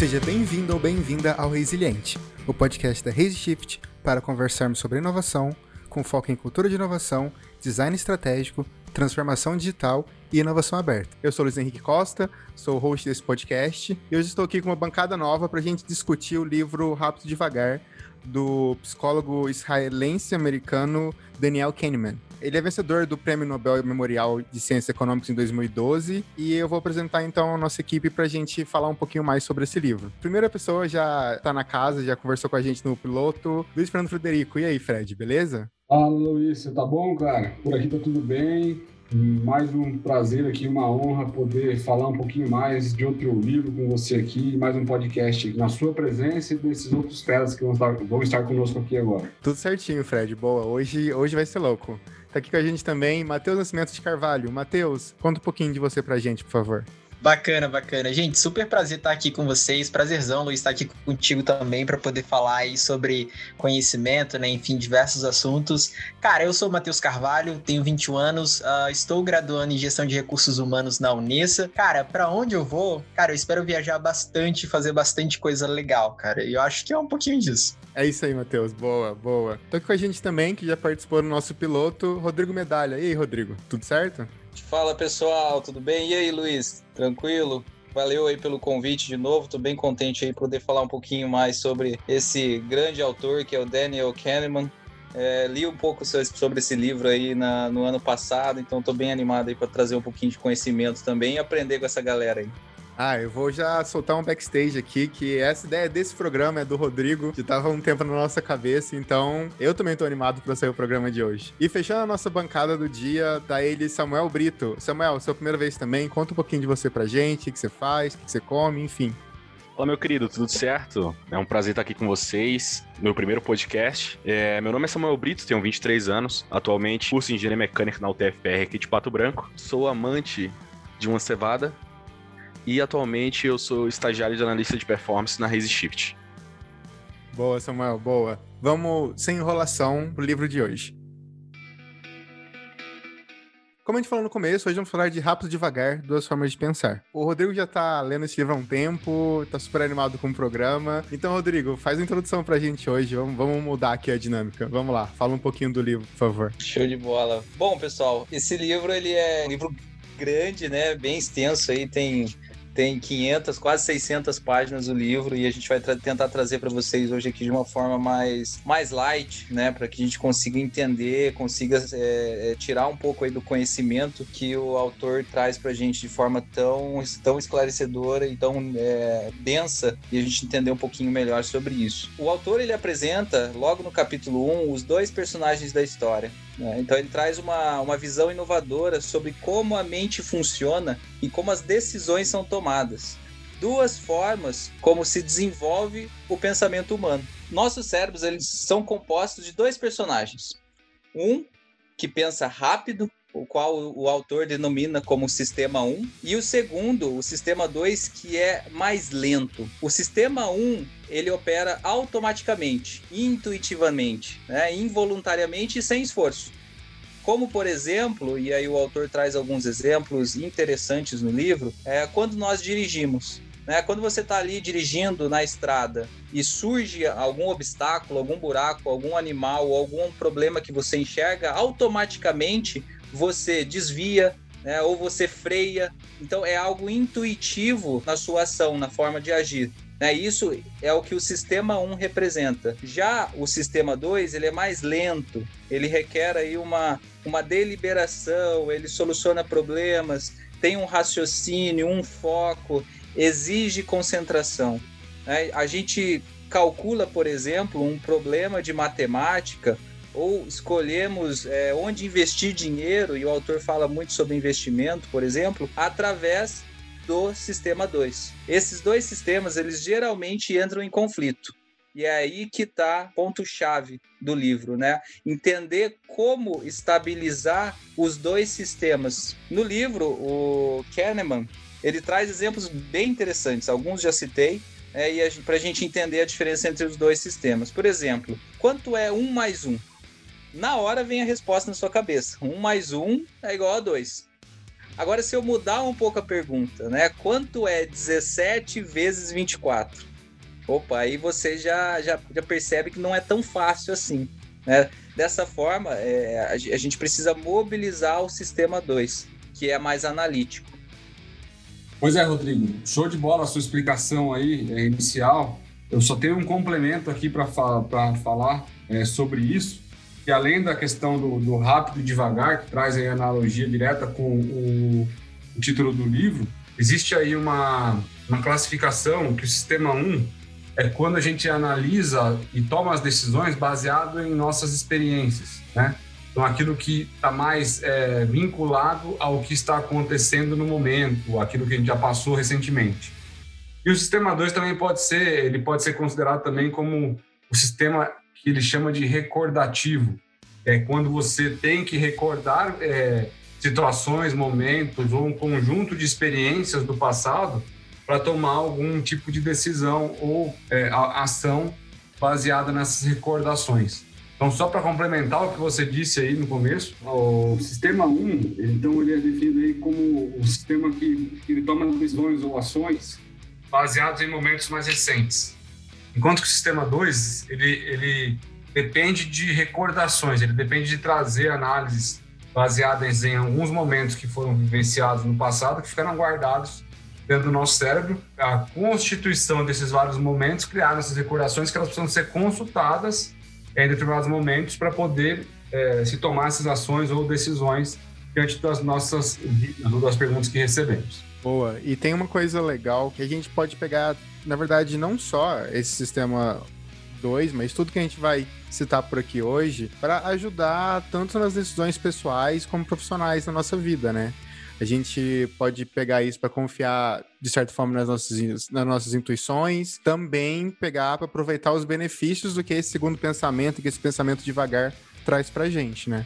Seja bem-vindo ou bem-vinda ao Resiliente, o podcast da ResiShift para conversarmos sobre inovação, com foco em cultura de inovação, design estratégico, transformação digital e inovação aberta. Eu sou Luiz Henrique Costa, sou o host desse podcast e hoje estou aqui com uma bancada nova para a gente discutir o livro Rápido e Devagar, do psicólogo israelense americano Daniel Kahneman. Ele é vencedor do Prêmio Nobel Memorial de Ciências Econômicas em 2012 e eu vou apresentar então a nossa equipe para a gente falar um pouquinho mais sobre esse livro. Primeira pessoa já está na casa, já conversou com a gente no piloto, Luiz Fernando Frederico. E aí, Fred, beleza? Fala, Luiz, você tá bom, cara? Por aqui tá tudo bem. Mais um prazer aqui, uma honra poder falar um pouquinho mais de outro livro com você aqui, mais um podcast na sua presença e desses outros feras que vão estar, vão estar conosco aqui agora. Tudo certinho, Fred. Boa. Hoje, hoje vai ser louco. Tá aqui com a gente também Matheus Nascimento de Carvalho. Matheus, conta um pouquinho de você pra gente, por favor. Bacana, bacana. Gente, super prazer estar aqui com vocês. Prazerzão, Luiz, estar aqui contigo também para poder falar aí sobre conhecimento, né? Enfim, diversos assuntos. Cara, eu sou o Matheus Carvalho, tenho 21 anos, uh, estou graduando em gestão de recursos humanos na Unessa. Cara, para onde eu vou? Cara, eu espero viajar bastante, fazer bastante coisa legal, cara. E eu acho que é um pouquinho disso. É isso aí, Matheus. Boa, boa. Tô aqui com a gente também, que já participou do nosso piloto, Rodrigo Medalha. E aí, Rodrigo, tudo certo? Fala pessoal, tudo bem? E aí, Luiz? Tranquilo? Valeu aí pelo convite de novo. Tô bem contente aí poder falar um pouquinho mais sobre esse grande autor que é o Daniel Kahneman. É, li um pouco sobre esse livro aí na, no ano passado, então tô bem animado aí para trazer um pouquinho de conhecimento também e aprender com essa galera aí. Ah, eu vou já soltar um backstage aqui, que essa ideia desse programa é do Rodrigo, que tava um tempo na nossa cabeça, então eu também tô animado para sair o programa de hoje. E fechando a nossa bancada do dia, tá ele Samuel Brito. Samuel, sua primeira vez também, conta um pouquinho de você pra gente, o que você faz, o que você come, enfim. Olá, meu querido, tudo certo? É um prazer estar aqui com vocês, meu primeiro podcast. É, meu nome é Samuel Brito, tenho 23 anos, atualmente curso Engenharia Mecânica na UTFPR aqui de Pato Branco. Sou amante de uma cevada e atualmente eu sou estagiário de analista de performance na Raise Shift. Boa, Samuel, boa. Vamos, sem enrolação, pro livro de hoje. Como a gente falou no começo, hoje vamos falar de Rápido e Devagar, Duas Formas de Pensar. O Rodrigo já tá lendo esse livro há um tempo, tá super animado com o programa. Então, Rodrigo, faz a introdução pra gente hoje. Vamos, vamos mudar aqui a dinâmica. Vamos lá, fala um pouquinho do livro, por favor. Show de bola. Bom, pessoal, esse livro ele é um livro grande, né? Bem extenso aí, tem tem 500, quase 600 páginas o livro e a gente vai tra tentar trazer para vocês hoje aqui de uma forma mais, mais light, né? Para que a gente consiga entender, consiga é, é, tirar um pouco aí do conhecimento que o autor traz para a gente de forma tão, tão esclarecedora e tão é, densa e a gente entender um pouquinho melhor sobre isso. O autor ele apresenta, logo no capítulo 1, os dois personagens da história. Né? Então ele traz uma, uma visão inovadora sobre como a mente funciona e como as decisões são tomadas. Duas formas como se desenvolve o pensamento humano. Nossos cérebros eles são compostos de dois personagens. Um que pensa rápido, o qual o autor denomina como sistema 1, e o segundo, o sistema 2, que é mais lento. O sistema 1, ele opera automaticamente, intuitivamente, né, involuntariamente e sem esforço. Como, por exemplo, e aí o autor traz alguns exemplos interessantes no livro, é quando nós dirigimos. Né? Quando você está ali dirigindo na estrada e surge algum obstáculo, algum buraco, algum animal, algum problema que você enxerga, automaticamente você desvia, né, ou você freia. Então é algo intuitivo na sua ação, na forma de agir. Né? Isso é o que o sistema 1 representa. Já o sistema 2, ele é mais lento, ele requer aí uma, uma deliberação, ele soluciona problemas, tem um raciocínio, um foco, exige concentração. Né? A gente calcula, por exemplo, um problema de matemática ou escolhemos é, onde investir dinheiro, e o autor fala muito sobre investimento, por exemplo, através do sistema 2. Esses dois sistemas, eles geralmente entram em conflito. E é aí que está ponto-chave do livro, né? Entender como estabilizar os dois sistemas. No livro, o Kahneman, ele traz exemplos bem interessantes. Alguns já citei, é, e para a gente entender a diferença entre os dois sistemas. Por exemplo, quanto é um mais um? Na hora vem a resposta na sua cabeça. Um mais um é igual a dois. Agora, se eu mudar um pouco a pergunta, né? Quanto é 17 vezes 24? Opa, aí você já, já, já percebe que não é tão fácil assim. Né? Dessa forma, é, a gente precisa mobilizar o sistema 2, que é mais analítico. Pois é, Rodrigo. Show de bola a sua explicação aí é, inicial. Eu só tenho um complemento aqui para fa falar é, sobre isso, que além da questão do, do, rápido e devagar, que traz aí analogia direta com o, o título do livro, existe aí uma, uma classificação que o sistema 1 é quando a gente analisa e toma as decisões baseado em nossas experiências, né? Então, aquilo que está mais é, vinculado ao que está acontecendo no momento, aquilo que a gente já passou recentemente. E o sistema 2 também pode ser, ele pode ser considerado também como o sistema que ele chama de recordativo. É quando você tem que recordar é, situações, momentos ou um conjunto de experiências do passado para tomar algum tipo de decisão ou é, ação baseada nessas recordações. Então, só para complementar o que você disse aí no começo, o sistema 1, então ele é definido aí como o sistema que, que ele toma decisões ou ações baseados em momentos mais recentes. Enquanto que o sistema 2, ele, ele depende de recordações, ele depende de trazer análises baseadas em alguns momentos que foram vivenciados no passado, que ficaram guardados dentro do nosso cérebro, a constituição desses vários momentos, criar essas recordações que elas precisam ser consultadas em determinados momentos para poder é, se tomar essas ações ou decisões diante das nossas das perguntas que recebemos. Boa. E tem uma coisa legal que a gente pode pegar, na verdade, não só esse sistema 2, mas tudo que a gente vai citar por aqui hoje, para ajudar tanto nas decisões pessoais como profissionais na nossa vida, né? A gente pode pegar isso para confiar, de certa forma, nas nossas, nas nossas intuições, também pegar para aproveitar os benefícios do que esse segundo pensamento, que esse pensamento devagar traz para gente, né?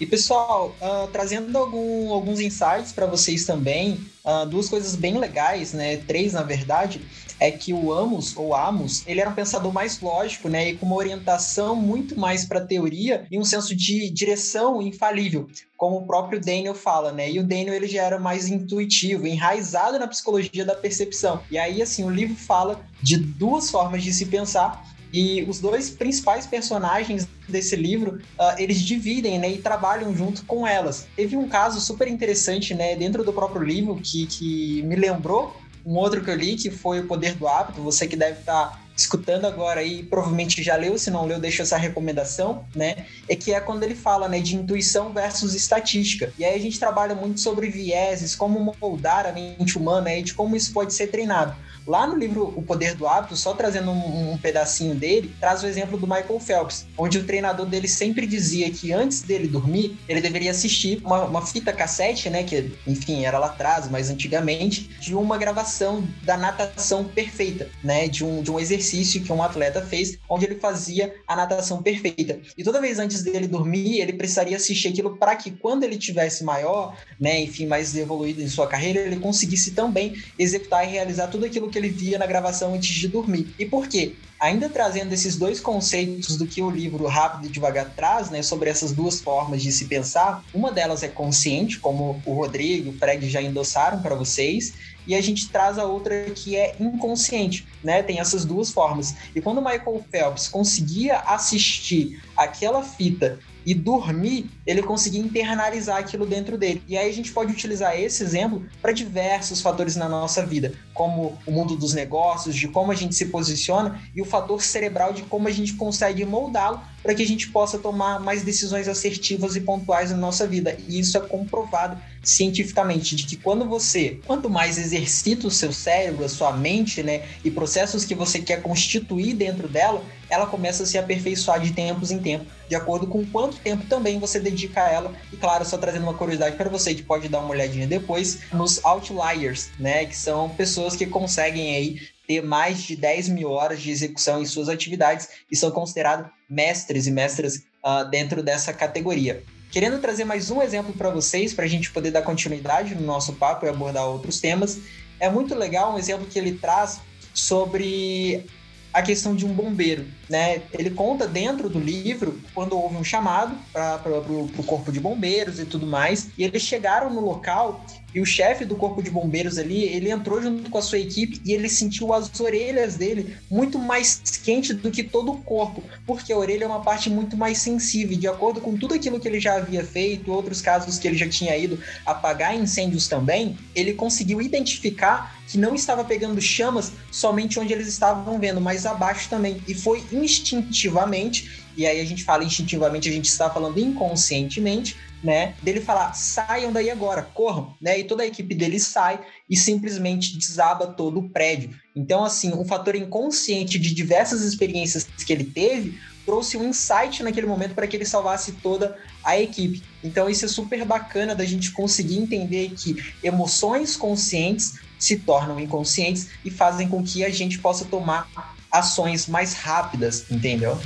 E pessoal, uh, trazendo algum, alguns insights para vocês também, uh, duas coisas bem legais, né? Três na verdade, é que o Amos ou Amos, ele era um pensador mais lógico, né? E com uma orientação muito mais para teoria e um senso de direção infalível, como o próprio Daniel fala, né? E o Daniel ele já era mais intuitivo, enraizado na psicologia da percepção. E aí assim, o livro fala de duas formas de se pensar e os dois principais personagens desse livro, uh, eles dividem né, e trabalham junto com elas. Teve um caso super interessante né, dentro do próprio livro que, que me lembrou um outro que eu li, que foi O Poder do Hábito. Você que deve estar tá escutando agora aí, provavelmente já leu, se não leu, deixa essa recomendação, né? É que é quando ele fala, né, de intuição versus estatística. E aí a gente trabalha muito sobre vieses, como moldar a mente humana e de como isso pode ser treinado. Lá no livro O Poder do Hábito, só trazendo um, um, pedacinho dele, traz o exemplo do Michael Phelps, onde o treinador dele sempre dizia que antes dele dormir, ele deveria assistir uma, uma fita cassete, né, que enfim, era lá atrás, mas antigamente, de uma gravação da natação perfeita, né, de um, de um exercício que um atleta fez, onde ele fazia a natação perfeita. E toda vez antes dele dormir, ele precisaria assistir aquilo para que quando ele tivesse maior, né, enfim, mais evoluído em sua carreira, ele conseguisse também executar e realizar tudo aquilo que ele via na gravação antes de dormir. E por quê? Ainda trazendo esses dois conceitos do que o livro Rápido e Devagar traz, né, sobre essas duas formas de se pensar, uma delas é consciente, como o Rodrigo e o Fred já endossaram para vocês, e a gente traz a outra que é inconsciente, né? Tem essas duas formas. E quando o Michael Phelps conseguia assistir aquela fita e dormir, ele conseguia internalizar aquilo dentro dele. E aí a gente pode utilizar esse exemplo para diversos fatores na nossa vida, como o mundo dos negócios, de como a gente se posiciona e o fator cerebral de como a gente consegue moldá-lo para que a gente possa tomar mais decisões assertivas e pontuais na nossa vida. E isso é comprovado cientificamente de que quando você, quanto mais exercita o seu cérebro, a sua mente, né, e processos que você quer constituir dentro dela, ela começa a se aperfeiçoar de tempos em tempo, de acordo com quanto tempo também você dedica a ela. E claro, só trazendo uma curiosidade para você que pode dar uma olhadinha depois nos outliers, né, que são pessoas que conseguem aí ter mais de 10 mil horas de execução em suas atividades e são considerados mestres e mestras uh, dentro dessa categoria. Querendo trazer mais um exemplo para vocês, para a gente poder dar continuidade no nosso papo e abordar outros temas, é muito legal um exemplo que ele traz sobre a questão de um bombeiro. Né? Ele conta dentro do livro quando houve um chamado para o corpo de bombeiros e tudo mais, e eles chegaram no local e o chefe do corpo de bombeiros ali, ele entrou junto com a sua equipe e ele sentiu as orelhas dele muito mais quente do que todo o corpo, porque a orelha é uma parte muito mais sensível. De acordo com tudo aquilo que ele já havia feito, outros casos que ele já tinha ido apagar incêndios também, ele conseguiu identificar que não estava pegando chamas somente onde eles estavam vendo, mas abaixo também. E foi instintivamente, e aí a gente fala instintivamente, a gente está falando inconscientemente, né? Dele falar, saiam daí agora, corram, né? E toda a equipe dele sai e simplesmente desaba todo o prédio. Então, assim, um fator inconsciente de diversas experiências que ele teve trouxe um insight naquele momento para que ele salvasse toda a equipe. Então, isso é super bacana da gente conseguir entender que emoções conscientes se tornam inconscientes e fazem com que a gente possa tomar ações mais rápidas, entendeu?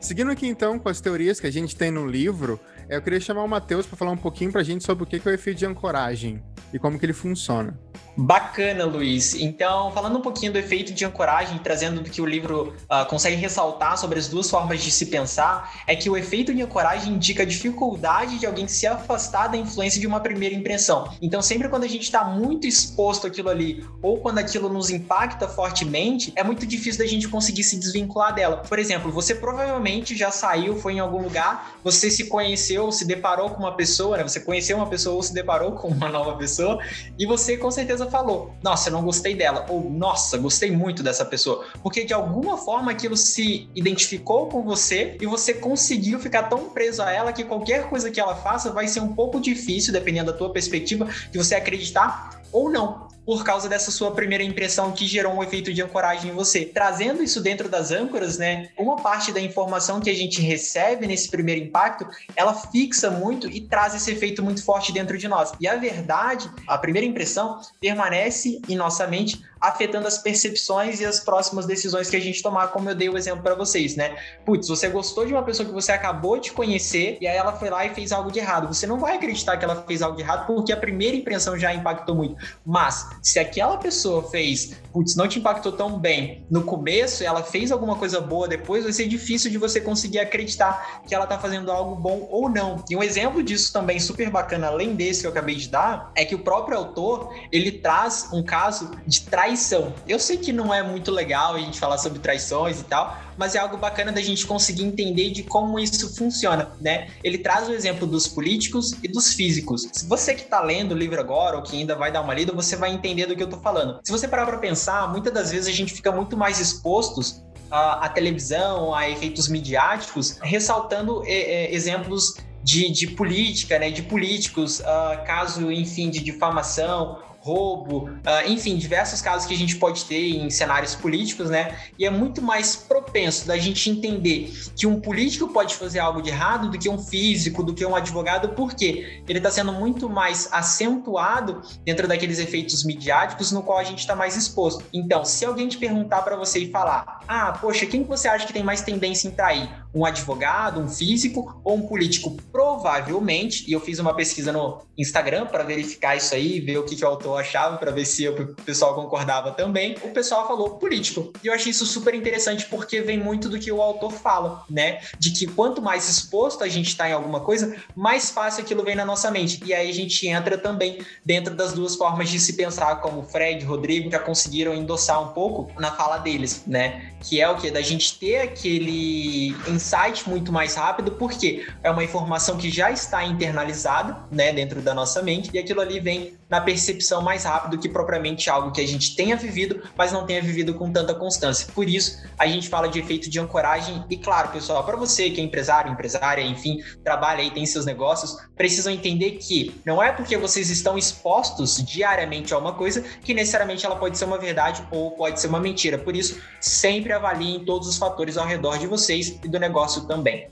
Seguindo aqui então com as teorias que a gente tem no livro, eu queria chamar o Matheus para falar um pouquinho para a gente sobre o que é o efeito de ancoragem e como que ele funciona. Bacana, Luiz. Então, falando um pouquinho do efeito de ancoragem, trazendo do que o livro uh, consegue ressaltar sobre as duas formas de se pensar, é que o efeito de ancoragem indica a dificuldade de alguém se afastar da influência de uma primeira impressão. Então, sempre quando a gente está muito exposto àquilo ali, ou quando aquilo nos impacta fortemente, é muito difícil da gente conseguir se desvincular dela. Por exemplo, você provavelmente já saiu, foi em algum lugar, você se conheceu, se deparou com uma pessoa, né? Você conheceu uma pessoa ou se deparou com uma nova pessoa, e você com certeza falou, nossa, eu não gostei dela, ou nossa, gostei muito dessa pessoa, porque de alguma forma aquilo se identificou com você e você conseguiu ficar tão preso a ela que qualquer coisa que ela faça vai ser um pouco difícil, dependendo da tua perspectiva, de você acreditar ou não por causa dessa sua primeira impressão que gerou um efeito de ancoragem em você. Trazendo isso dentro das âncoras, né? Uma parte da informação que a gente recebe nesse primeiro impacto, ela fixa muito e traz esse efeito muito forte dentro de nós. E a verdade, a primeira impressão permanece em nossa mente afetando as percepções e as próximas decisões que a gente tomar, como eu dei o exemplo para vocês, né? Putz, você gostou de uma pessoa que você acabou de conhecer e aí ela foi lá e fez algo de errado. Você não vai acreditar que ela fez algo de errado porque a primeira impressão já impactou muito. Mas se aquela pessoa fez, putz, não te impactou tão bem no começo, ela fez alguma coisa boa depois, vai ser difícil de você conseguir acreditar que ela tá fazendo algo bom ou não. E um exemplo disso também super bacana, além desse que eu acabei de dar, é que o próprio autor, ele traz um caso de traição. Eu sei que não é muito legal a gente falar sobre traições e tal, mas é algo bacana da gente conseguir entender de como isso funciona, né? Ele traz o exemplo dos políticos e dos físicos. Se você que está lendo o livro agora ou que ainda vai dar uma lida, você vai entender do que eu estou falando. Se você parar para pensar, muitas das vezes a gente fica muito mais expostos à, televisão, a efeitos midiáticos, ressaltando é, é, exemplos de, de, política, né, de políticos, uh, caso, enfim, de difamação roubo, uh, enfim, diversos casos que a gente pode ter em cenários políticos, né? E é muito mais propenso da gente entender que um político pode fazer algo de errado do que um físico, do que um advogado, porque ele está sendo muito mais acentuado dentro daqueles efeitos midiáticos no qual a gente está mais exposto. Então, se alguém te perguntar para você e falar, ah, poxa, quem você acha que tem mais tendência em trair? Um advogado, um físico ou um político? Provavelmente, e eu fiz uma pesquisa no Instagram para verificar isso aí, ver o que, que o autor achava para ver se o pessoal concordava também. O pessoal falou político. E eu achei isso super interessante porque vem muito do que o autor fala, né? De que quanto mais exposto a gente está em alguma coisa, mais fácil aquilo vem na nossa mente. E aí a gente entra também dentro das duas formas de se pensar, como Fred e Rodrigo já conseguiram endossar um pouco na fala deles, né? Que é o que? Da gente ter aquele insight muito mais rápido, porque é uma informação que já está internalizada, né, dentro da nossa mente, e aquilo ali vem na percepção mais rápido que propriamente algo que a gente tenha vivido, mas não tenha vivido com tanta constância. Por isso, a gente fala de efeito de ancoragem. E claro, pessoal, para você que é empresário, empresária, enfim, trabalha e tem seus negócios, precisam entender que não é porque vocês estão expostos diariamente a uma coisa que necessariamente ela pode ser uma verdade ou pode ser uma mentira. Por isso, sempre avaliem todos os fatores ao redor de vocês e do negócio também.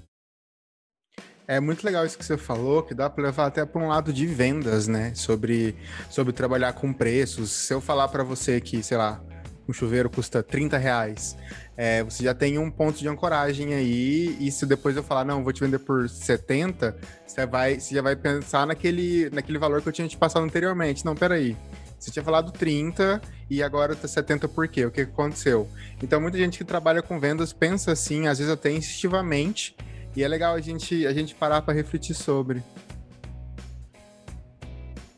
É muito legal isso que você falou, que dá para levar até para um lado de vendas, né? Sobre, sobre trabalhar com preços. Se eu falar para você que, sei lá, um chuveiro custa 30 reais, é, você já tem um ponto de ancoragem aí, e se depois eu falar, não, vou te vender por 70, você, vai, você já vai pensar naquele, naquele valor que eu tinha te passado anteriormente. Não, peraí. Você tinha falado 30 e agora tá 70 por quê? O que aconteceu? Então, muita gente que trabalha com vendas pensa assim, às vezes até instintivamente, e é legal a gente, a gente parar para refletir sobre.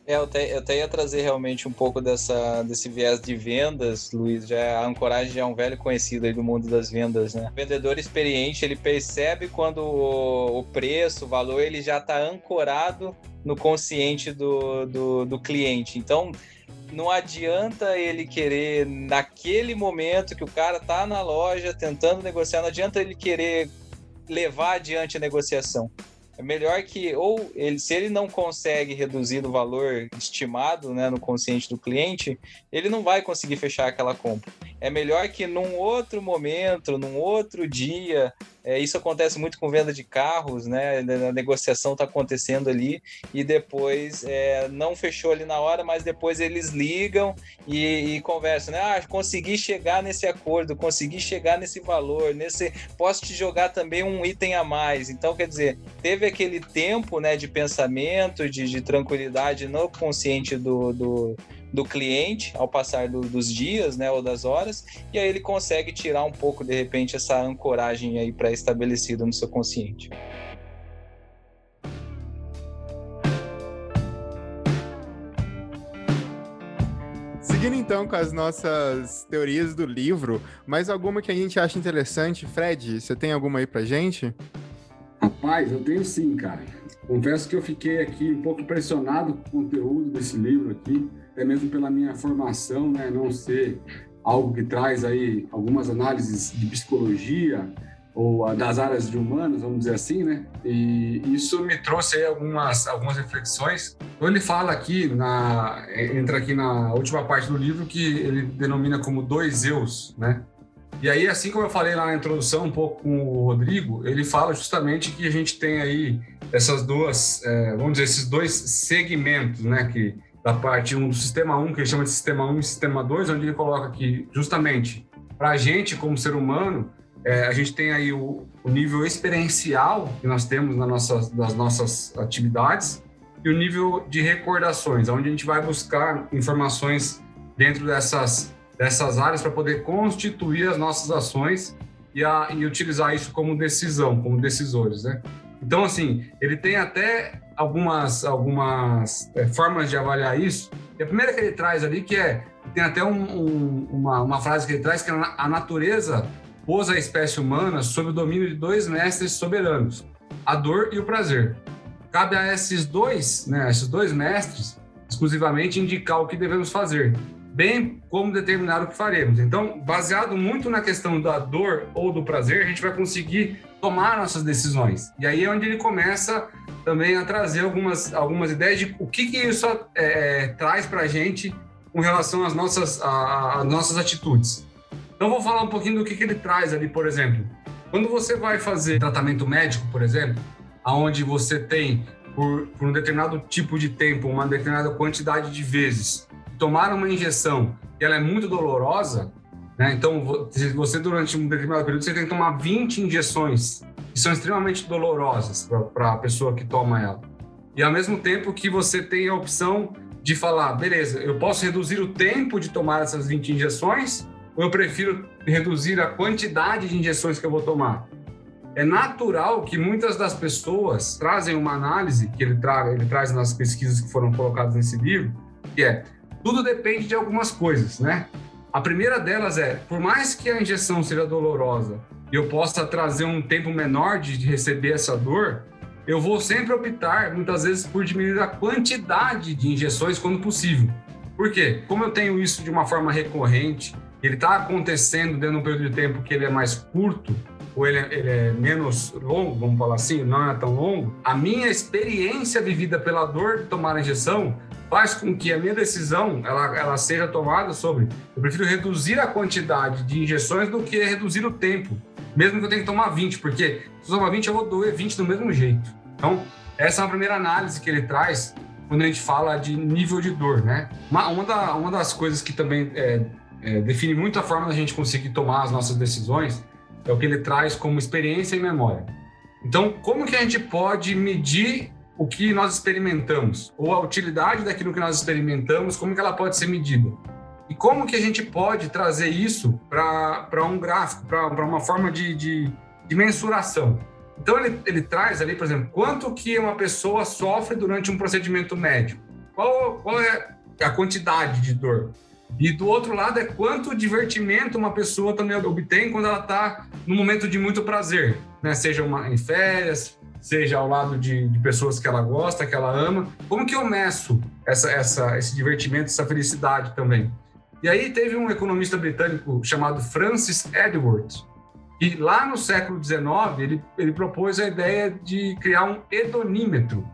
É, eu até, eu até ia trazer realmente um pouco dessa, desse viés de vendas, Luiz. Já, a ancoragem já é um velho conhecido aí do mundo das vendas, né? O vendedor experiente, ele percebe quando o, o preço, o valor, ele já está ancorado no consciente do, do, do cliente. Então, não adianta ele querer, naquele momento que o cara tá na loja tentando negociar, não adianta ele querer levar adiante a negociação. É melhor que, ou ele, se ele não consegue reduzir o valor estimado né, no consciente do cliente, ele não vai conseguir fechar aquela compra. É melhor que num outro momento, num outro dia, é, isso acontece muito com venda de carros, né? A negociação está acontecendo ali e depois é, não fechou ali na hora, mas depois eles ligam e, e, conversam, né? Ah, consegui chegar nesse acordo, consegui chegar nesse valor, nesse. Posso te jogar também um item a mais. Então, quer dizer, teve aquele tempo né, de pensamento, de, de tranquilidade no consciente do, do do cliente ao passar do, dos dias, né, ou das horas, e aí ele consegue tirar um pouco de repente essa ancoragem aí pré-estabelecida no seu consciente. Seguindo então com as nossas teorias do livro, mais alguma que a gente acha interessante? Fred, você tem alguma aí pra gente? Rapaz, eu tenho sim, cara. Confesso que eu fiquei aqui um pouco impressionado com o conteúdo desse livro aqui até mesmo pela minha formação, né, não ser algo que traz aí algumas análises de psicologia ou das áreas de vamos dizer assim, né? E isso me trouxe aí algumas algumas reflexões. Então ele fala aqui na entra aqui na última parte do livro que ele denomina como dois eus, né? E aí, assim como eu falei lá na introdução um pouco com o Rodrigo, ele fala justamente que a gente tem aí essas duas, é, vamos dizer, esses dois segmentos, né? Que da parte 1 do sistema 1, que ele chama de sistema 1 e sistema 2, onde ele coloca que, justamente, para a gente, como ser humano, é, a gente tem aí o, o, nível experiencial que nós temos na nossa, nas nossas atividades e o nível de recordações, onde a gente vai buscar informações dentro dessas, dessas áreas para poder constituir as nossas ações e, a, e utilizar isso como decisão, como decisores, né? Então, assim, ele tem até algumas, algumas é, formas de avaliar isso. E a primeira que ele traz ali, que é, tem até um, um, uma, uma frase que ele traz, que é a natureza pôs a espécie humana sob o domínio de dois mestres soberanos, a dor e o prazer. Cabe a esses dois, né, esses dois mestres, exclusivamente indicar o que devemos fazer, bem como determinar o que faremos. Então, baseado muito na questão da dor ou do prazer, a gente vai conseguir tomar nossas decisões. E aí é onde ele começa também a trazer algumas, algumas ideias de o que, que isso é, traz para a gente com relação às nossas, às nossas atitudes. Então, vou falar um pouquinho do que, que ele traz ali, por exemplo. Quando você vai fazer tratamento médico, por exemplo, aonde você tem, por, por um determinado tipo de tempo, uma determinada quantidade de vezes, tomar uma injeção e ela é muito dolorosa, né? então você durante um determinado período você tem que tomar 20 injeções que são extremamente dolorosas para a pessoa que toma ela. E ao mesmo tempo que você tem a opção de falar, beleza, eu posso reduzir o tempo de tomar essas 20 injeções ou eu prefiro reduzir a quantidade de injeções que eu vou tomar. É natural que muitas das pessoas trazem uma análise que ele, tra ele traz nas pesquisas que foram colocadas nesse livro, que é tudo depende de algumas coisas, né? A primeira delas é, por mais que a injeção seja dolorosa e eu possa trazer um tempo menor de receber essa dor, eu vou sempre optar, muitas vezes, por diminuir a quantidade de injeções quando possível. Por quê? Como eu tenho isso de uma forma recorrente, ele está acontecendo dentro de um período de tempo que ele é mais curto, ou ele é, ele é, menos longo, vamos falar assim, não é tão longo, a minha experiência vivida pela dor de tomar a injeção faz com que a minha decisão ela, ela seja tomada sobre eu prefiro reduzir a quantidade de injeções do que reduzir o tempo, mesmo que eu tenha que tomar 20, porque se eu tomar 20 eu vou doer 20 do mesmo jeito. Então, essa é a primeira análise que ele traz quando a gente fala de nível de dor, né? Uma, uma, da, uma das coisas que também é, é, define muito a forma da gente conseguir tomar as nossas decisões, é o que ele traz como experiência e memória. Então, como que a gente pode medir o que nós experimentamos? Ou a utilidade daquilo que nós experimentamos, como que ela pode ser medida? E como que a gente pode trazer isso para um gráfico, para uma forma de, de, de mensuração? Então, ele, ele traz ali, por exemplo, quanto que uma pessoa sofre durante um procedimento médico? Qual, qual é a quantidade de dor? E do outro lado é quanto divertimento uma pessoa também obtém quando ela está no momento de muito prazer, né? Seja uma, em férias, seja ao lado de, de, pessoas que ela gosta, que ela ama. Como que eu meço essa, essa, esse divertimento, essa felicidade também? E aí teve um economista britânico chamado Francis Edwards, e lá no século XIX ele, ele propôs a ideia de criar um hedonímetro,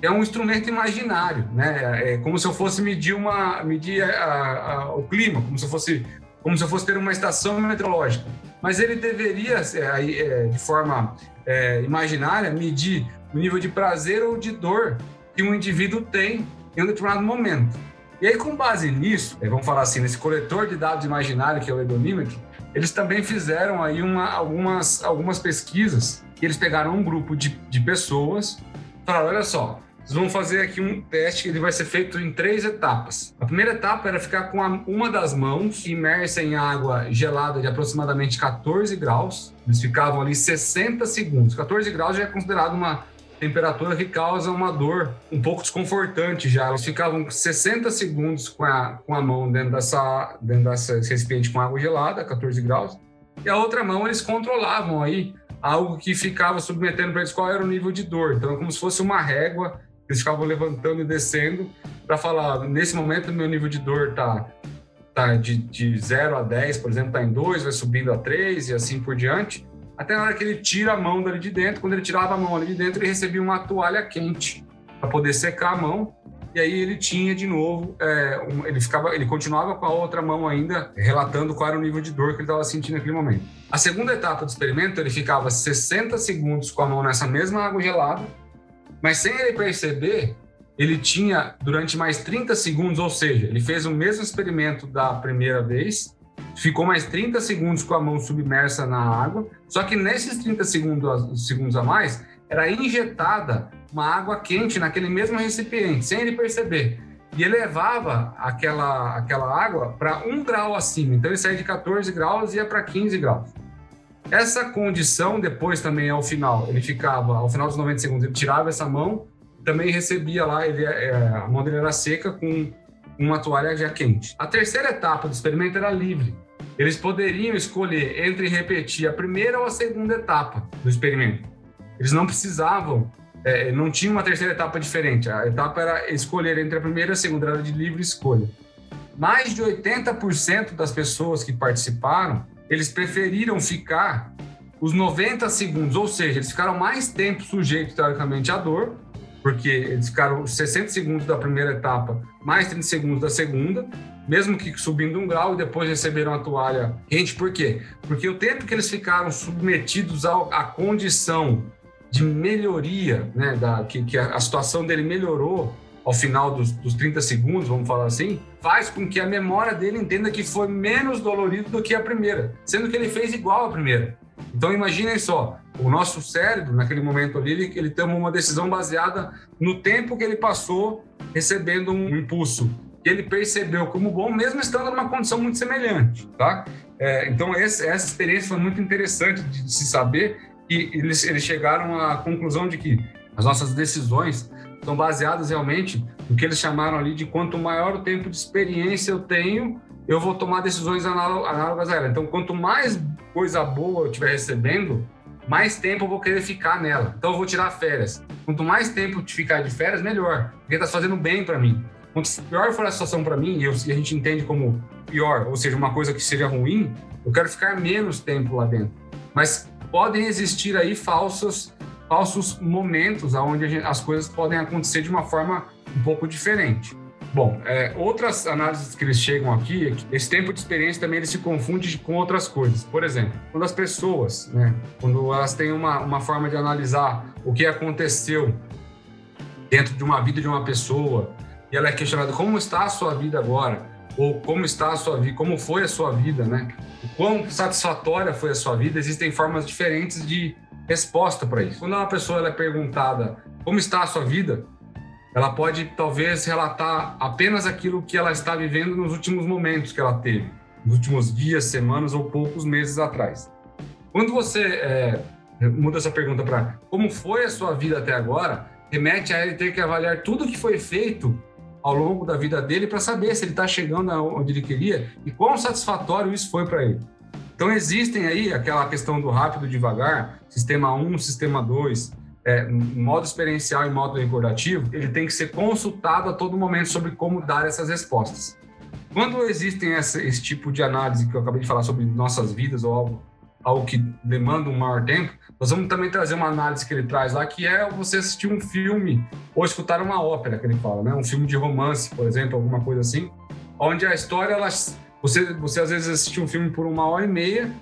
é um instrumento imaginário, né? É como se eu fosse medir uma medir a, a, o clima, como se eu fosse como se eu fosse ter uma estação meteorológica. Mas ele deveria, é, é, de forma é, imaginária, medir o nível de prazer ou de dor que um indivíduo tem em um determinado momento. E aí, com base nisso, é, vamos falar assim, nesse coletor de dados imaginário que é o hedonímetro, eles também fizeram aí uma, algumas, algumas pesquisas eles pegaram um grupo de, de pessoas falaram, olha só, vocês vão fazer aqui um teste que ele vai ser feito em três etapas. A primeira etapa era ficar com a, uma das mãos imersa em água gelada de aproximadamente 14 graus. Eles ficavam ali 60 segundos. 14 graus já é considerado uma temperatura que causa uma dor um pouco desconfortante já. Eles ficavam 60 segundos com a, com a mão dentro dessa, dentro dessa recipiente com água gelada, 14 graus. E a outra mão eles controlavam aí algo que ficava submetendo para eles qual era o nível de dor. Então, é como se fosse uma régua eles ficavam levantando e descendo para falar, nesse momento meu nível de dor tá, tá de, de 0 a 10, por exemplo, tá em 2, vai subindo a 3 e assim por diante. Até na hora que ele tira a mão dali de dentro, quando ele tirava a mão ali de dentro, ele recebia uma toalha quente para poder secar a mão. E aí ele tinha de novo, é, um, ele ficava, ele continuava com a outra mão ainda relatando qual era o nível de dor que ele estava sentindo naquele momento. A segunda etapa do experimento, ele ficava 60 segundos com a mão nessa mesma água gelada mas sem ele perceber, ele tinha durante mais 30 segundos, ou seja, ele fez o mesmo experimento da primeira vez, ficou mais 30 segundos com a mão submersa na água, só que nesses 30 segundos, segundos a mais, era injetada uma água quente naquele mesmo recipiente, sem ele perceber. E elevava aquela, aquela água para um grau acima. Então ele saía de 14 graus e ia para 15 graus. Essa condição, depois também ao final, ele ficava, ao final dos 90 segundos, ele tirava essa mão, também recebia lá, ele, é, a mão dele era seca com uma toalha já quente. A terceira etapa do experimento era livre. Eles poderiam escolher entre repetir a primeira ou a segunda etapa do experimento. Eles não precisavam, é, não tinha uma terceira etapa diferente. A etapa era escolher entre a primeira e a segunda, era de livre escolha. Mais de 80% das pessoas que participaram eles preferiram ficar os 90 segundos, ou seja, eles ficaram mais tempo sujeitos, teoricamente, à dor, porque eles ficaram 60 segundos da primeira etapa, mais 30 segundos da segunda, mesmo que subindo um grau e depois receberam a toalha quente. Por quê? Porque o tempo que eles ficaram submetidos à condição de melhoria, né, da, que, que a, a situação dele melhorou, ao final dos, dos 30 segundos, vamos falar assim, faz com que a memória dele entenda que foi menos dolorido do que a primeira, sendo que ele fez igual à primeira. Então imaginem só, o nosso cérebro, naquele momento ali, ele, ele toma uma decisão baseada no tempo que ele passou recebendo um impulso que ele percebeu como bom, mesmo estando numa condição muito semelhante, tá? É, então esse, essa experiência foi muito interessante de, de se saber e eles, eles chegaram à conclusão de que as nossas decisões são baseadas realmente no que eles chamaram ali de quanto maior o tempo de experiência eu tenho, eu vou tomar decisões análogas a ela. Então, quanto mais coisa boa eu estiver recebendo, mais tempo eu vou querer ficar nela. Então, eu vou tirar férias. Quanto mais tempo eu ficar de férias, melhor, porque está fazendo bem para mim. Quanto pior for a situação para mim, e a gente entende como pior, ou seja, uma coisa que seja ruim, eu quero ficar menos tempo lá dentro. Mas podem existir aí falsos falsos momentos onde as coisas podem acontecer de uma forma um pouco diferente. Bom, é, outras análises que eles chegam aqui, é que esse tempo de experiência também ele se confunde com outras coisas. Por exemplo, quando as pessoas, né, quando elas têm uma, uma forma de analisar o que aconteceu dentro de uma vida de uma pessoa, e ela é questionada como está a sua vida agora, ou como está a sua vida, como foi a sua vida, né? O quão satisfatória foi a sua vida, existem formas diferentes de resposta para isso. Quando uma pessoa é perguntada como está a sua vida, ela pode talvez relatar apenas aquilo que ela está vivendo nos últimos momentos que ela teve, nos últimos dias, semanas ou poucos meses atrás. Quando você é, muda essa pergunta para como foi a sua vida até agora, remete a ele ter que avaliar tudo que foi feito ao longo da vida dele para saber se ele está chegando onde ele queria e quão satisfatório isso foi para ele. Então existem aí aquela questão do rápido devagar, sistema 1, sistema 2, é, modo experiencial e modo recordativo, ele tem que ser consultado a todo momento sobre como dar essas respostas. Quando existem esse tipo de análise que eu acabei de falar sobre nossas vidas ou algo, algo que demanda um maior tempo, nós vamos também trazer uma análise que ele traz lá, que é você assistir um filme ou escutar uma ópera, que ele fala, né? Um filme de romance, por exemplo, alguma coisa assim, onde a história, ela, você, você às vezes assiste um filme por uma hora e meia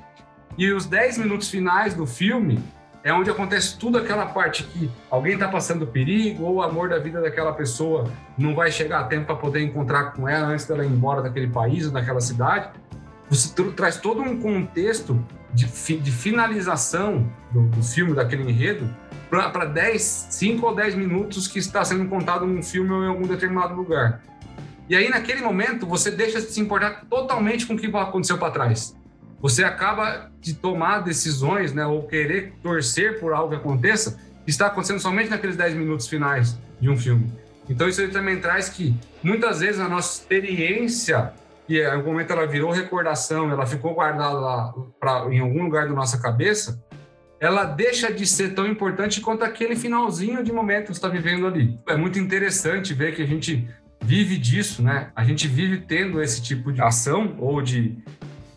e os dez minutos finais do filme é onde acontece tudo aquela parte que alguém está passando perigo ou o amor da vida daquela pessoa não vai chegar a tempo para poder encontrar com ela antes dela ir embora daquele país ou daquela cidade. Você traz todo um contexto de, de finalização do, do, filme, daquele enredo, para 10, 5 ou 10 minutos que está sendo contado num filme ou em algum determinado lugar. E aí, naquele momento, você deixa de se importar totalmente com o que aconteceu para trás. Você acaba de tomar decisões, né, ou querer torcer por algo que aconteça, que está acontecendo somente naqueles 10 minutos finais de um filme. Então, isso também traz que, muitas vezes, a nossa experiência que em algum momento ela virou recordação, ela ficou guardada lá pra, em algum lugar da nossa cabeça, ela deixa de ser tão importante quanto aquele finalzinho de momento que está vivendo ali. É muito interessante ver que a gente vive disso, né? A gente vive tendo esse tipo de ação ou de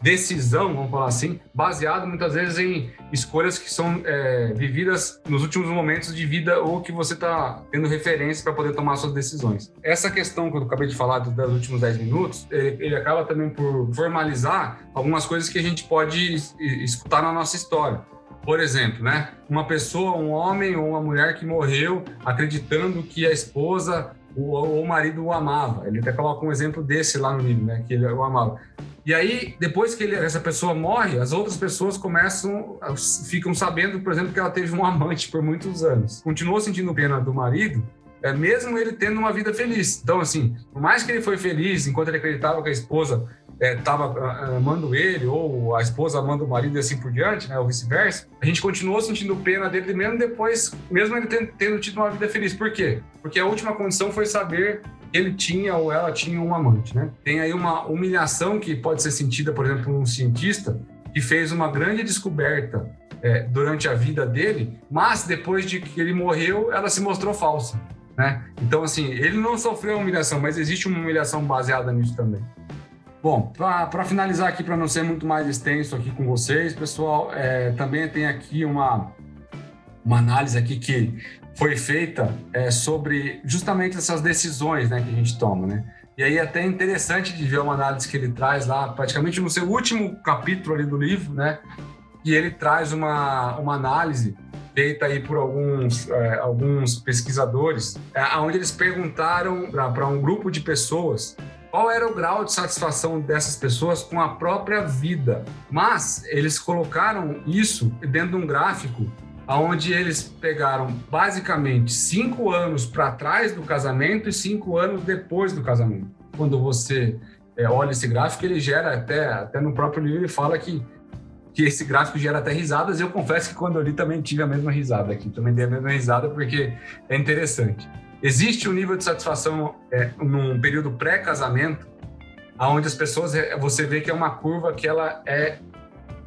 decisão, vamos falar assim, baseado muitas vezes em escolhas que são é, vividas nos últimos momentos de vida ou que você está tendo referência para poder tomar suas decisões. Essa questão que eu acabei de falar dos, últimos 10 minutos, ele, ele, acaba também por formalizar algumas coisas que a gente pode escutar na nossa história. Por exemplo, né, uma pessoa, um homem ou uma mulher que morreu acreditando que a esposa ou o marido o amava. Ele até coloca um exemplo desse lá no livro, né, que ele o amava. E aí, depois que ele, essa pessoa morre, as outras pessoas começam, ficam sabendo, por exemplo, que ela teve um amante por muitos anos. Continuou sentindo pena do marido, é, mesmo ele tendo uma vida feliz. Então, assim, por mais que ele foi feliz enquanto ele acreditava que a esposa estava é, amando ele, ou a esposa amando o marido e assim por diante, né, ou vice-versa, a gente continuou sentindo pena dele mesmo depois, mesmo ele tendo, tendo tido uma vida feliz. Por quê? Porque a última condição foi saber ele tinha ou ela tinha um amante, né? Tem aí uma humilhação que pode ser sentida, por exemplo, por um cientista que fez uma grande descoberta é, durante a vida dele, mas depois de que ele morreu, ela se mostrou falsa, né? Então, assim, ele não sofreu humilhação, mas existe uma humilhação baseada nisso também. Bom, para finalizar aqui, para não ser muito mais extenso aqui com vocês, pessoal, é, também tem aqui uma, uma análise aqui que foi feita é, sobre justamente essas decisões né, que a gente toma, né? E aí é até interessante de ver uma análise que ele traz lá, praticamente no seu último capítulo ali do livro, né? E ele traz uma, uma análise feita aí por alguns, é, alguns pesquisadores, é, onde eles perguntaram para um grupo de pessoas qual era o grau de satisfação dessas pessoas com a própria vida. Mas eles colocaram isso dentro de um gráfico onde eles pegaram basicamente cinco anos para trás do casamento e cinco anos depois do casamento. Quando você é, olha esse gráfico, ele gera até, até no próprio livro ele fala que, que esse gráfico gera até risadas. Eu confesso que quando eu li também tive a mesma risada aqui, também dei a mesma risada porque é interessante. Existe um nível de satisfação é, num período pré-casamento, aonde as pessoas é, você vê que é uma curva que ela é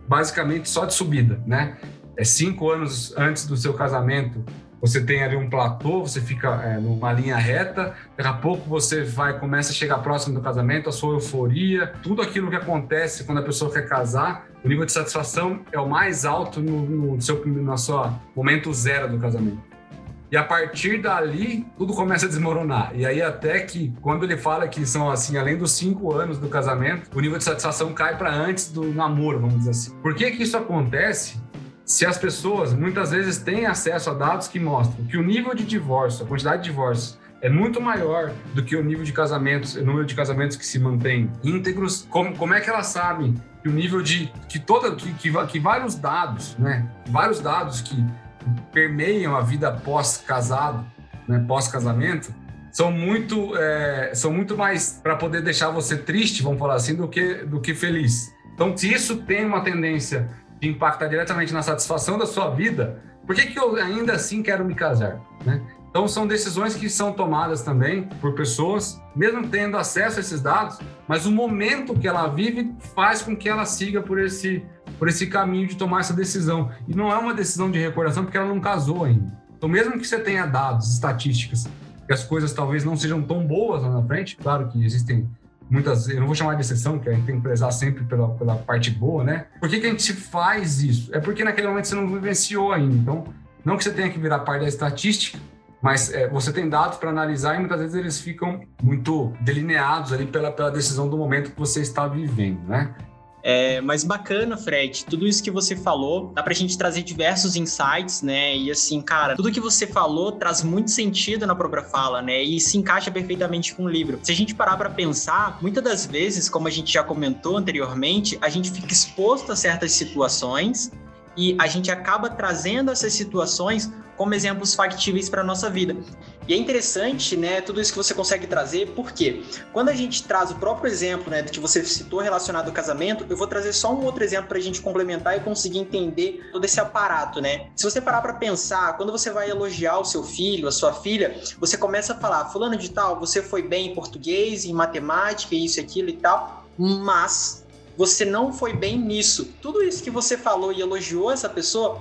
basicamente só de subida, né? é, cinco anos antes do seu casamento, você tem ali um platô, você fica é, numa linha reta, daqui a pouco você vai começa a chegar próximo do casamento, a sua euforia, tudo aquilo que acontece quando a pessoa quer casar, o nível de satisfação é o mais alto no, no seu no seu momento zero do casamento. E a partir dali, tudo começa a desmoronar. E aí, até que, quando ele fala que são assim, além dos cinco anos do casamento, o nível de satisfação cai para antes do namoro, vamos dizer assim. Por que que isso acontece? se as pessoas muitas vezes têm acesso a dados que mostram que o nível de divórcio, a quantidade de divórcios é muito maior do que o nível de casamentos, o número de casamentos que se mantém íntegros. Como, como é que ela sabe que o nível de que toda que, que, que vários dados, né, vários dados que permeiam a vida pós-casado, né, pós-casamento, são muito é, são muito mais para poder deixar você triste, vamos falar assim, do que do que feliz. Então, se isso tem uma tendência de impactar diretamente na satisfação da sua vida, por que, que eu ainda assim quero me casar? Né? Então, são decisões que são tomadas também por pessoas, mesmo tendo acesso a esses dados, mas o momento que ela vive faz com que ela siga por esse, por esse caminho de tomar essa decisão. E não é uma decisão de recordação porque ela não casou ainda. Então, mesmo que você tenha dados, estatísticas, que as coisas talvez não sejam tão boas lá na frente, claro que existem muitas, eu não vou chamar de exceção, que a gente tem que prezar sempre pela, pela parte boa, né? Por que, que a gente faz isso? É porque naquele momento você não vivenciou ainda. Então, não que você tenha que virar parte da estatística, mas é, você tem dados para analisar e muitas vezes eles ficam muito delineados ali pela, pela decisão do momento que você está vivendo, né? É, mas bacana, Fred, tudo isso que você falou, dá pra gente trazer diversos insights, né? E assim, cara, tudo que você falou traz muito sentido na própria fala, né? E se encaixa perfeitamente com o livro. Se a gente parar para pensar, muitas das vezes, como a gente já comentou anteriormente, a gente fica exposto a certas situações e a gente acaba trazendo essas situações como exemplos factíveis para nossa vida. E é interessante, né, tudo isso que você consegue trazer, porque quando a gente traz o próprio exemplo, né, que você citou relacionado ao casamento, eu vou trazer só um outro exemplo para a gente complementar e conseguir entender todo esse aparato, né? Se você parar para pensar, quando você vai elogiar o seu filho, a sua filha, você começa a falar, fulano de tal, você foi bem em português, em matemática, isso, aquilo e tal, mas você não foi bem nisso. Tudo isso que você falou e elogiou essa pessoa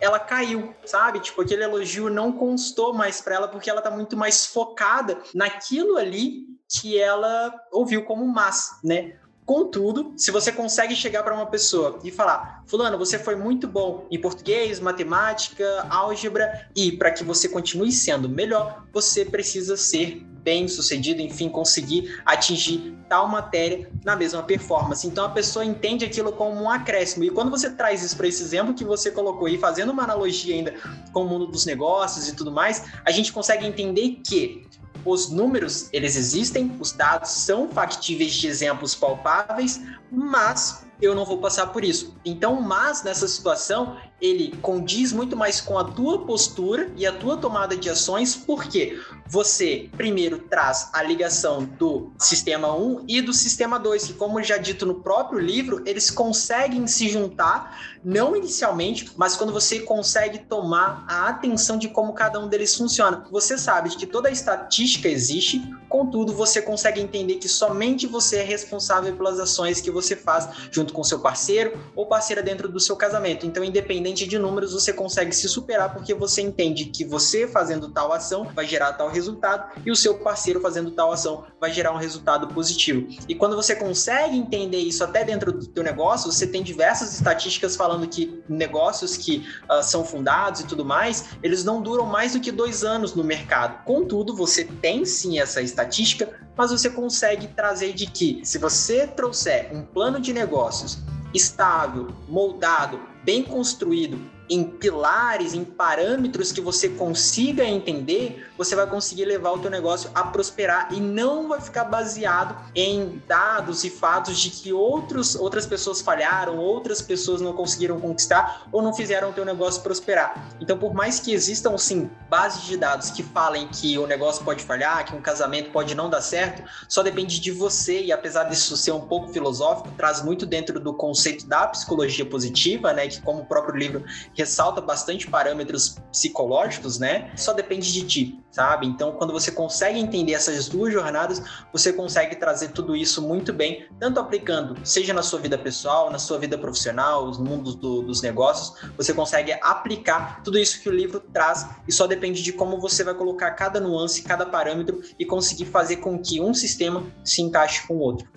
ela caiu, sabe? Tipo, aquele elogio não constou mais para ela porque ela tá muito mais focada naquilo ali que ela ouviu como mas, né? Contudo, se você consegue chegar para uma pessoa e falar: Fulano, você foi muito bom em português, matemática, álgebra, e para que você continue sendo melhor, você precisa ser bem sucedido, enfim, conseguir atingir tal matéria na mesma performance. Então a pessoa entende aquilo como um acréscimo. E quando você traz isso para esse exemplo que você colocou aí, fazendo uma analogia ainda com o mundo dos negócios e tudo mais, a gente consegue entender que os números, eles existem, os dados são factíveis de exemplos palpáveis, mas eu não vou passar por isso. Então, mas nessa situação, ele condiz muito mais com a tua postura e a tua tomada de ações, porque você primeiro traz a ligação do sistema 1 e do sistema 2, que como já dito no próprio livro, eles conseguem se juntar, não inicialmente, mas quando você consegue tomar a atenção de como cada um deles funciona. Você sabe que toda a estatística existe, contudo, você consegue entender que somente você é responsável pelas ações que você faz junto com seu parceiro ou parceira dentro do seu casamento. Então, independente independente de números, você consegue se superar porque você entende que você fazendo tal ação vai gerar tal resultado e o seu parceiro fazendo tal ação vai gerar um resultado positivo. E quando você consegue entender isso até dentro do teu negócio, você tem diversas estatísticas falando que negócios que uh, são fundados e tudo mais, eles não duram mais do que dois anos no mercado. Contudo, você tem sim essa estatística, mas você consegue trazer de que se você trouxer um plano de negócios estável, moldado, bem construído em pilares, em parâmetros que você consiga entender, você vai conseguir levar o teu negócio a prosperar e não vai ficar baseado em dados e fatos de que outros, outras pessoas falharam, outras pessoas não conseguiram conquistar ou não fizeram o teu negócio prosperar. Então, por mais que existam sim bases de dados que falem que o negócio pode falhar, que um casamento pode não dar certo, só depende de você e apesar disso ser um pouco filosófico, traz muito dentro do conceito da psicologia positiva, né, que como o próprio livro ressalta bastante parâmetros psicológicos, né? Só depende de ti, sabe? Então, quando você consegue entender essas duas jornadas, você consegue trazer tudo isso muito bem, tanto aplicando, seja na sua vida pessoal, na sua vida profissional, no mundo do, dos negócios, você consegue aplicar tudo isso que o livro traz e só depende de como você vai colocar cada nuance, cada parâmetro e conseguir fazer com que um sistema se encaixe com o outro.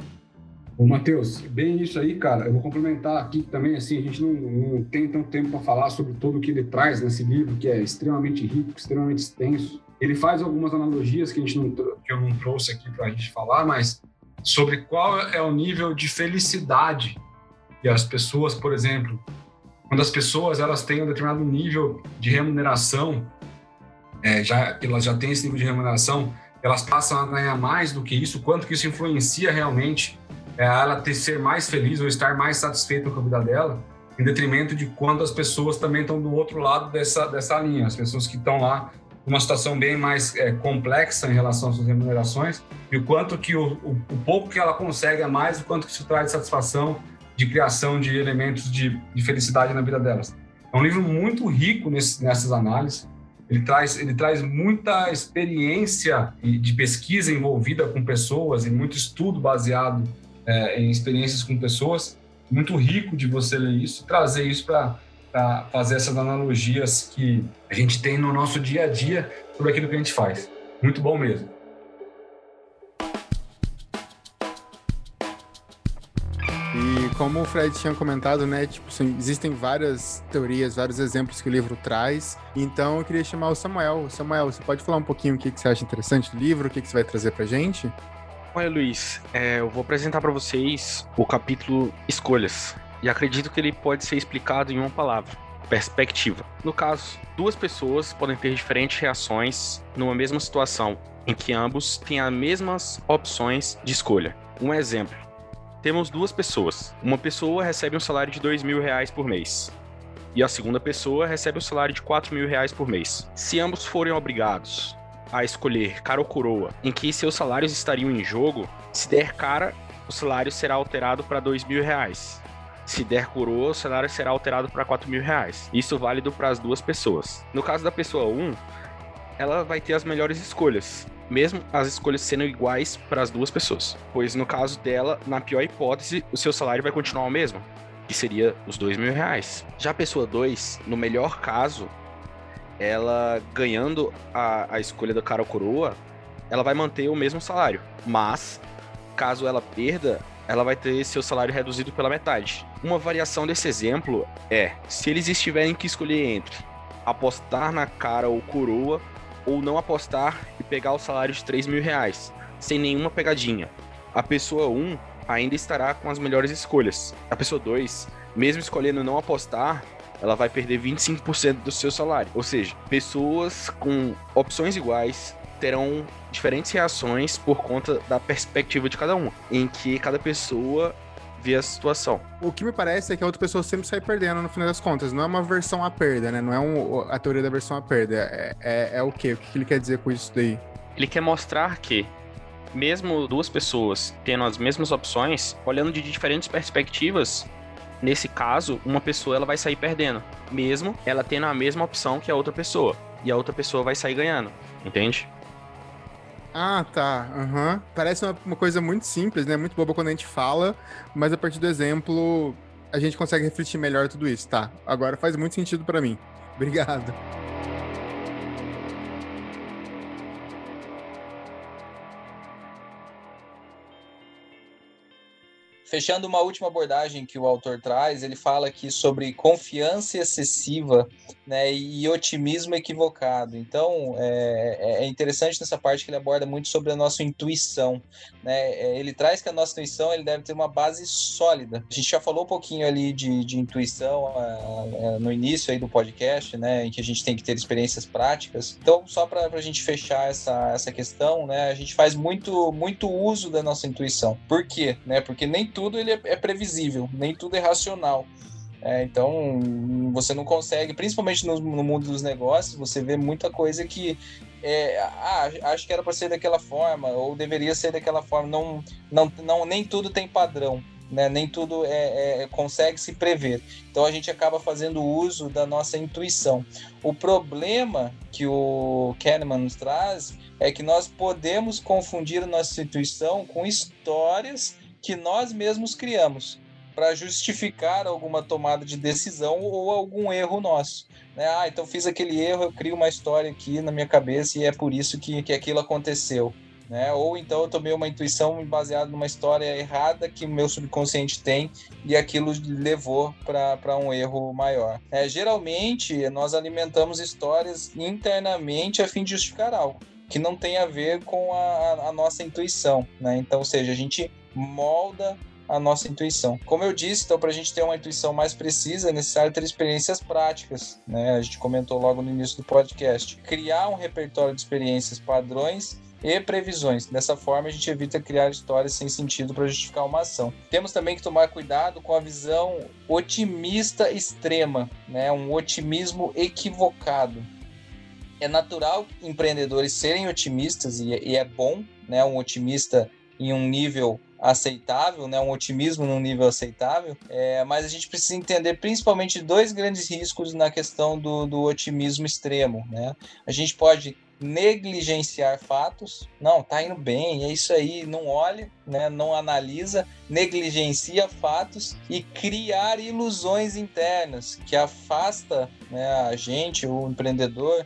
Matheus, bem isso aí, cara. Eu vou complementar aqui também, assim, a gente não, não tem tanto tempo para falar sobre tudo que ele traz nesse livro, que é extremamente rico, extremamente extenso. Ele faz algumas analogias que, a gente não, que eu não trouxe aqui para a gente falar, mas sobre qual é o nível de felicidade que as pessoas, por exemplo, quando as pessoas elas têm um determinado nível de remuneração é, já, elas já têm esse nível de remuneração, elas passam a ganhar mais do que isso, quanto que isso influencia realmente ela ter, ser mais feliz ou estar mais satisfeita com a vida dela, em detrimento de quando as pessoas também estão do outro lado dessa, dessa linha, as pessoas que estão lá numa situação bem mais é, complexa em relação às suas remunerações, e o quanto que o, o, o, pouco que ela consegue é mais, o quanto que isso traz satisfação de criação de elementos de, de felicidade na vida delas. É um livro muito rico nesse, nessas análises, ele traz, ele traz muita experiência de pesquisa envolvida com pessoas e muito estudo baseado é, em experiências com pessoas. Muito rico de você ler isso, trazer isso para fazer essas analogias que a gente tem no nosso dia a dia sobre aquilo que a gente faz. Muito bom mesmo. E como o Fred tinha comentado, né, tipo, existem várias teorias, vários exemplos que o livro traz. Então eu queria chamar o Samuel. Samuel, você pode falar um pouquinho o que, que você acha interessante do livro, o que, que você vai trazer pra gente? Olha, Luiz, é, eu vou apresentar para vocês o capítulo Escolhas. E acredito que ele pode ser explicado em uma palavra: perspectiva. No caso, duas pessoas podem ter diferentes reações numa mesma situação, em que ambos têm as mesmas opções de escolha. Um exemplo: temos duas pessoas. Uma pessoa recebe um salário de dois mil reais por mês. E a segunda pessoa recebe um salário de quatro mil reais por mês. Se ambos forem obrigados a escolher cara ou coroa, em que seus salários estariam em jogo, se der cara, o salário será alterado para dois mil reais. Se der coroa, o salário será alterado para quatro mil reais. Isso válido para as duas pessoas. No caso da pessoa 1, um, ela vai ter as melhores escolhas, mesmo as escolhas sendo iguais para as duas pessoas. Pois no caso dela, na pior hipótese, o seu salário vai continuar o mesmo, que seria os dois mil reais. Já a pessoa 2, no melhor caso, ela ganhando a, a escolha do cara coroa, ela vai manter o mesmo salário. Mas, caso ela perda, ela vai ter seu salário reduzido pela metade. Uma variação desse exemplo é: se eles estiverem que escolher entre apostar na cara ou coroa ou não apostar e pegar o salário de 3 mil reais, sem nenhuma pegadinha. A pessoa 1 ainda estará com as melhores escolhas. A pessoa 2, mesmo escolhendo não apostar, ela vai perder 25% do seu salário. Ou seja, pessoas com opções iguais terão diferentes reações por conta da perspectiva de cada um, em que cada pessoa ver a situação. O que me parece é que a outra pessoa sempre sai perdendo no final das contas. Não é uma versão à perda, né? Não é um, a teoria da versão à perda. É, é, é o quê? O que ele quer dizer com isso daí? Ele quer mostrar que, mesmo duas pessoas tendo as mesmas opções, olhando de diferentes perspectivas, nesse caso, uma pessoa ela vai sair perdendo, mesmo ela tendo a mesma opção que a outra pessoa. E a outra pessoa vai sair ganhando, entende? Ah, tá. Uhum. Parece uma, uma, coisa muito simples, né? Muito boba quando a gente fala, mas a partir do exemplo a gente consegue refletir melhor tudo isso, tá? Agora faz muito sentido para mim. Obrigado. Fechando uma última abordagem que o autor traz, ele fala aqui sobre confiança excessiva né, e otimismo equivocado. Então, é, é, interessante nessa parte que ele aborda muito sobre a nossa intuição. Né? É, ele traz que a nossa intuição ele deve ter uma base sólida. A gente já falou um pouquinho ali de, de intuição no início aí do podcast, né, em que a gente tem que ter experiências práticas. Então, só para a gente fechar essa, essa questão, né, a gente faz muito, muito uso da nossa intuição. Por quê? Né? Porque nem tudo tudo ele é, é previsível, nem tudo é racional. É, então, você não consegue, principalmente no, no, mundo dos negócios, você vê muita coisa que é, ah, acho que era para ser daquela forma, ou deveria ser daquela forma. Não, não, não, nem tudo tem padrão, né? nem tudo é, é, consegue se prever. Então, a gente acaba fazendo uso da nossa intuição. O problema que o Kahneman nos traz é que nós podemos confundir a nossa intuição com histórias que nós mesmos criamos para justificar alguma tomada de decisão ou algum erro nosso. Né? Ah, então fiz aquele erro, eu crio uma história aqui na minha cabeça e é por isso que, que aquilo aconteceu. Né? Ou então eu tomei uma intuição baseada numa história errada que o meu subconsciente tem e aquilo levou para um erro maior. É, geralmente, nós alimentamos histórias internamente a fim de justificar algo que não tem a ver com a, a nossa intuição. Né? Então, ou seja, a gente molda a nossa intuição. Como eu disse, então, para a gente ter uma intuição mais precisa, é necessário ter experiências práticas, né? A gente comentou logo no início do podcast. Criar um repertório de experiências padrões e previsões. Dessa forma, a gente evita criar histórias sem sentido para justificar uma ação. Temos também que tomar cuidado com a visão otimista extrema, né? um otimismo equivocado. É natural empreendedores serem otimistas e, e é bom, né? um otimista em um nível aceitável, né? um otimismo num nível aceitável, é, mas a gente precisa entender principalmente dois grandes riscos na questão do, do otimismo extremo. Né? A gente pode negligenciar fatos. Não, tá indo bem, é isso aí, não olha, né, não analisa, negligencia fatos e criar ilusões internas que afasta né, a gente, o empreendedor,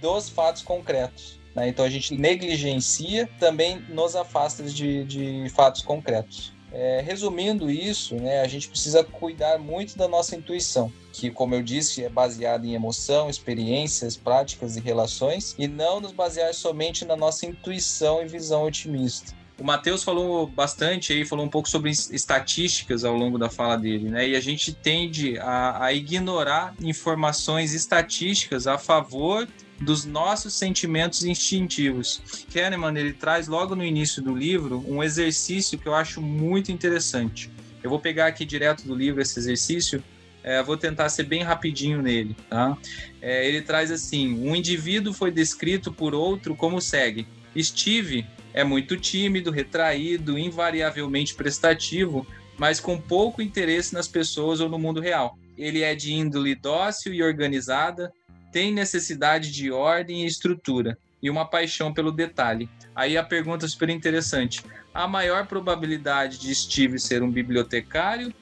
dos fatos concretos. Né? Então a gente negligencia, também nos afasta de, de fatos concretos. É, resumindo isso, né, a gente precisa cuidar muito da nossa intuição, que, como eu disse, é baseada em emoção, experiências, práticas e relações, e não nos basear somente na nossa intuição e visão otimista. O Matheus falou bastante aí, falou um pouco sobre estatísticas ao longo da fala dele, né? E a gente tende a, a ignorar informações estatísticas a favor dos nossos sentimentos instintivos. Kahneman ele traz logo no início do livro um exercício que eu acho muito interessante. Eu vou pegar aqui direto do livro esse exercício, é, vou tentar ser bem rapidinho nele. Tá? É, ele traz assim: um indivíduo foi descrito por outro como segue. Steve é muito tímido, retraído, invariavelmente prestativo, mas com pouco interesse nas pessoas ou no mundo real. Ele é de índole dócil e organizada, tem necessidade de ordem e estrutura e uma paixão pelo detalhe. Aí a pergunta é super interessante: a maior probabilidade de Steve ser um bibliotecário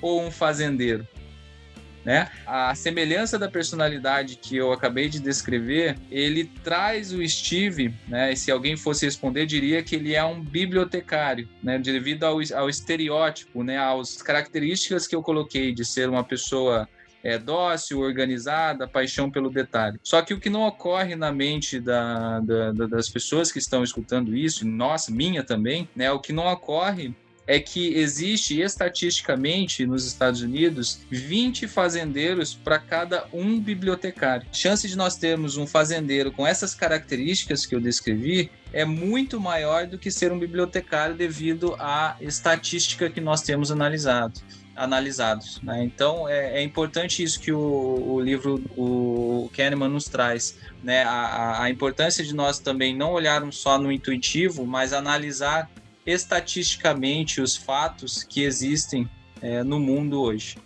ou um fazendeiro? né? A semelhança da personalidade que eu acabei de descrever, ele traz o Steve, né? E se alguém fosse responder, diria que ele é um bibliotecário, né? Devido ao, ao estereótipo, né? Às características que eu coloquei de ser uma pessoa é, dócil, organizada, paixão pelo detalhe. Só que o que não ocorre na mente da, da, das pessoas que estão escutando isso, nossa, minha também, né? O que não ocorre é que existe estatisticamente nos Estados Unidos 20 fazendeiros para cada um bibliotecário. A chance de nós termos um fazendeiro com essas características que eu descrevi é muito maior do que ser um bibliotecário devido à estatística que nós temos analisado analisados. Né? Então é, é, importante isso que o, o, livro o Kahneman nos traz, né? A, a, importância de nós também não olharmos só no intuitivo, mas analisar estatisticamente os fatos que existem é, no mundo hoje.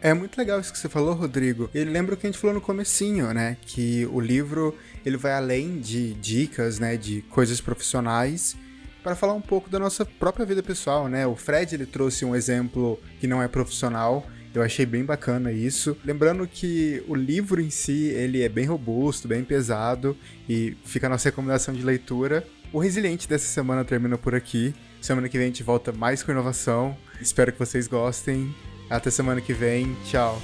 É muito legal isso que você falou, Rodrigo. Ele lembra o que a gente falou no comecinho, né? Que o livro ele vai além de dicas, né? De coisas profissionais para falar um pouco da nossa própria vida pessoal, né? O Fred ele trouxe um exemplo que não é profissional. Eu achei bem bacana isso. Lembrando que o livro em si ele é bem robusto, bem pesado e fica a nossa recomendação de leitura o Resiliente dessa semana termina por aqui. Semana que vem a gente volta mais com inovação. Espero que vocês gostem. Até semana que vem. Tchau.